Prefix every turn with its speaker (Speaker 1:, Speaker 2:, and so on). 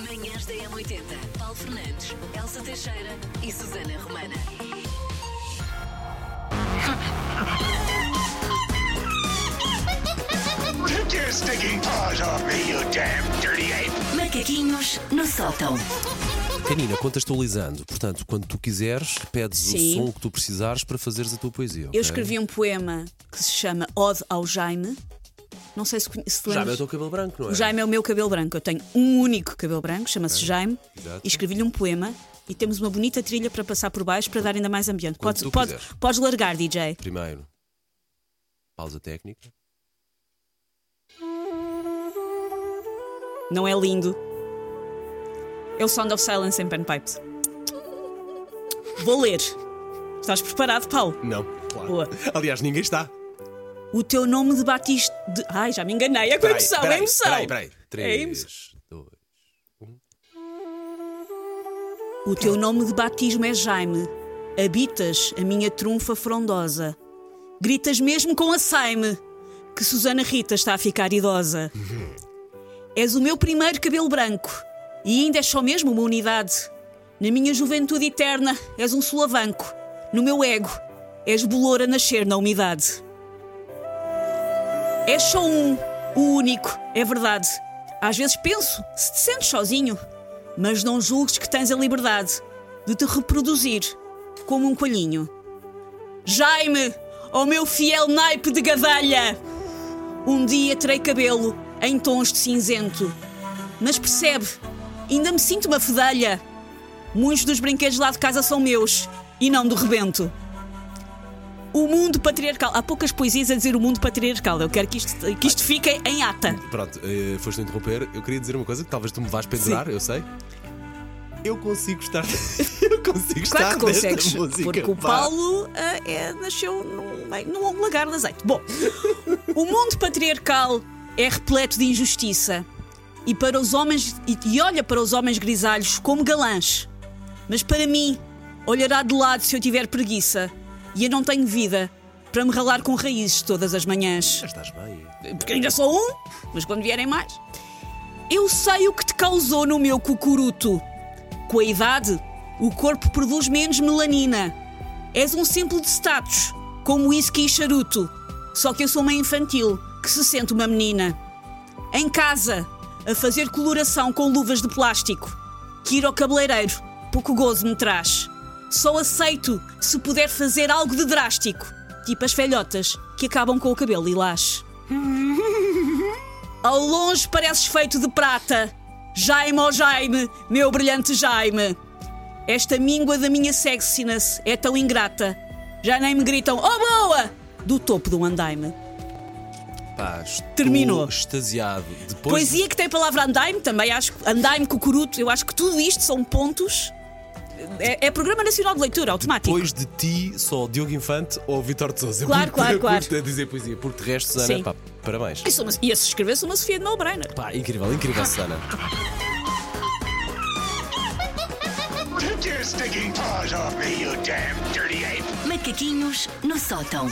Speaker 1: Manhãs da M80. Paulo Fernandes, Elsa Teixeira e Susana Romana.
Speaker 2: Take your stinking paws off me, you damn dirty ape!
Speaker 1: Macaquinhos no sótão.
Speaker 3: Canina, contextualizando, portanto, quando tu quiseres, pedes
Speaker 4: Sim.
Speaker 3: o som que tu precisares para fazeres a tua poesia. ok?
Speaker 4: Eu escrevi um poema que se chama Ode ao Jaime. Não sei se, se
Speaker 3: Já é o teu cabelo branco, não é?
Speaker 4: O Jaime é o meu cabelo branco. Eu tenho um único cabelo branco, chama-se Jaime.
Speaker 3: exato.
Speaker 4: E escrevi-lhe um poema e temos uma bonita trilha para passar por baixo para dar ainda mais ambiente. Podes, podes largar, DJ.
Speaker 3: Primeiro, pausa técnica.
Speaker 4: Não é lindo? É o Sound of Silence em Panpipes. Vou ler. Estás preparado, Paulo?
Speaker 3: Não, claro.
Speaker 4: Boa.
Speaker 3: Aliás, ninguém está.
Speaker 4: O teu nome de batismo. De... Ai, já me enganei. É com
Speaker 3: Peraí,
Speaker 4: emoção,
Speaker 3: peraí,
Speaker 4: é emoção.
Speaker 3: Peraí, peraí.
Speaker 4: É. O teu nome de batismo é Jaime. Habitas a minha trunfa frondosa. Gritas mesmo com a Saime que Susana Rita está a ficar idosa. És o meu primeiro cabelo branco e ainda és só mesmo uma unidade. Na minha juventude eterna és um solavanco. No meu ego és bolor a nascer na umidade. És só um, o único, é verdade. Às vezes penso se te sentes sozinho, mas não julgues que tens a liberdade de te reproduzir como um coelhinho. Jaime, ó meu fiel naipe de gadelha! Um dia terei cabelo em tons de cinzento. Mas percebe, ainda me sinto uma fedelha. Muitos dos brinquedos lá de casa são meus e não do rebento. O mundo patriarcal. Há poucas poesias a dizer o mundo patriarcal. Eu quero que isto, que isto fique em ata.
Speaker 3: Pronto, eh, foste interromper. Eu queria dizer uma coisa que talvez tu me vás pendurar, eu sei. Eu consigo estar. eu consigo estar
Speaker 4: Claro que
Speaker 3: nesta
Speaker 4: consegues,
Speaker 3: música.
Speaker 4: porque o
Speaker 3: pá.
Speaker 4: Paulo ah, é- nasceu num, num lagar de azeite. Bom, o mundo patriarcal é repleto de injustiça e para os homens e, e olha para os homens grisalhos como galãs. Mas para mim, olhará de lado se eu tiver preguiça e eu não tenho vida para me ralar com raízes todas as manhãs
Speaker 3: Já estás bem.
Speaker 4: porque ainda sou um, mas quando vierem mais. Eu sei o que te causou no meu cucuruto. Com a idade, o corpo produz menos melanina. És um simples de status, como whisky e charuto. Só que eu sou uma infantil que se sente uma menina. Em casa, a fazer coloração com luvas de plástico. Que ir ao cabeleireiro, pouco gozo me traz. Só aceito se puder fazer algo de drástico, tipo as velhotas que acabam com o cabelo lilás. Ao longe pareces feito de prata. Jaime, ó Jaime, meu brilhante Jaime. Esta míngua da minha sexiness é tão ingrata. Já nem me gritam, oh boa! Do topo do andaime.
Speaker 3: Pá, estou
Speaker 4: Terminou.
Speaker 3: extasiado. Depois
Speaker 4: Poesia que tem a palavra andaime, também acho que andaime, cucuruto, eu acho que tudo isto são pontos. É, é Programa Nacional de Leitura, automático.
Speaker 3: Depois de ti, só Diogo Infante ou Vitor de Souza.
Speaker 4: Claro, claro, claro.
Speaker 3: Por dizer poesia, porque de resto, Susana, pá, parabéns.
Speaker 4: E, uma, e a se escrevesse uma Sofia de No-Brainer.
Speaker 3: Pá, incrível, incrível, Susana.
Speaker 2: Take your stinking paws off me, you damn dirty ape!
Speaker 1: Macaquinhos no sótão.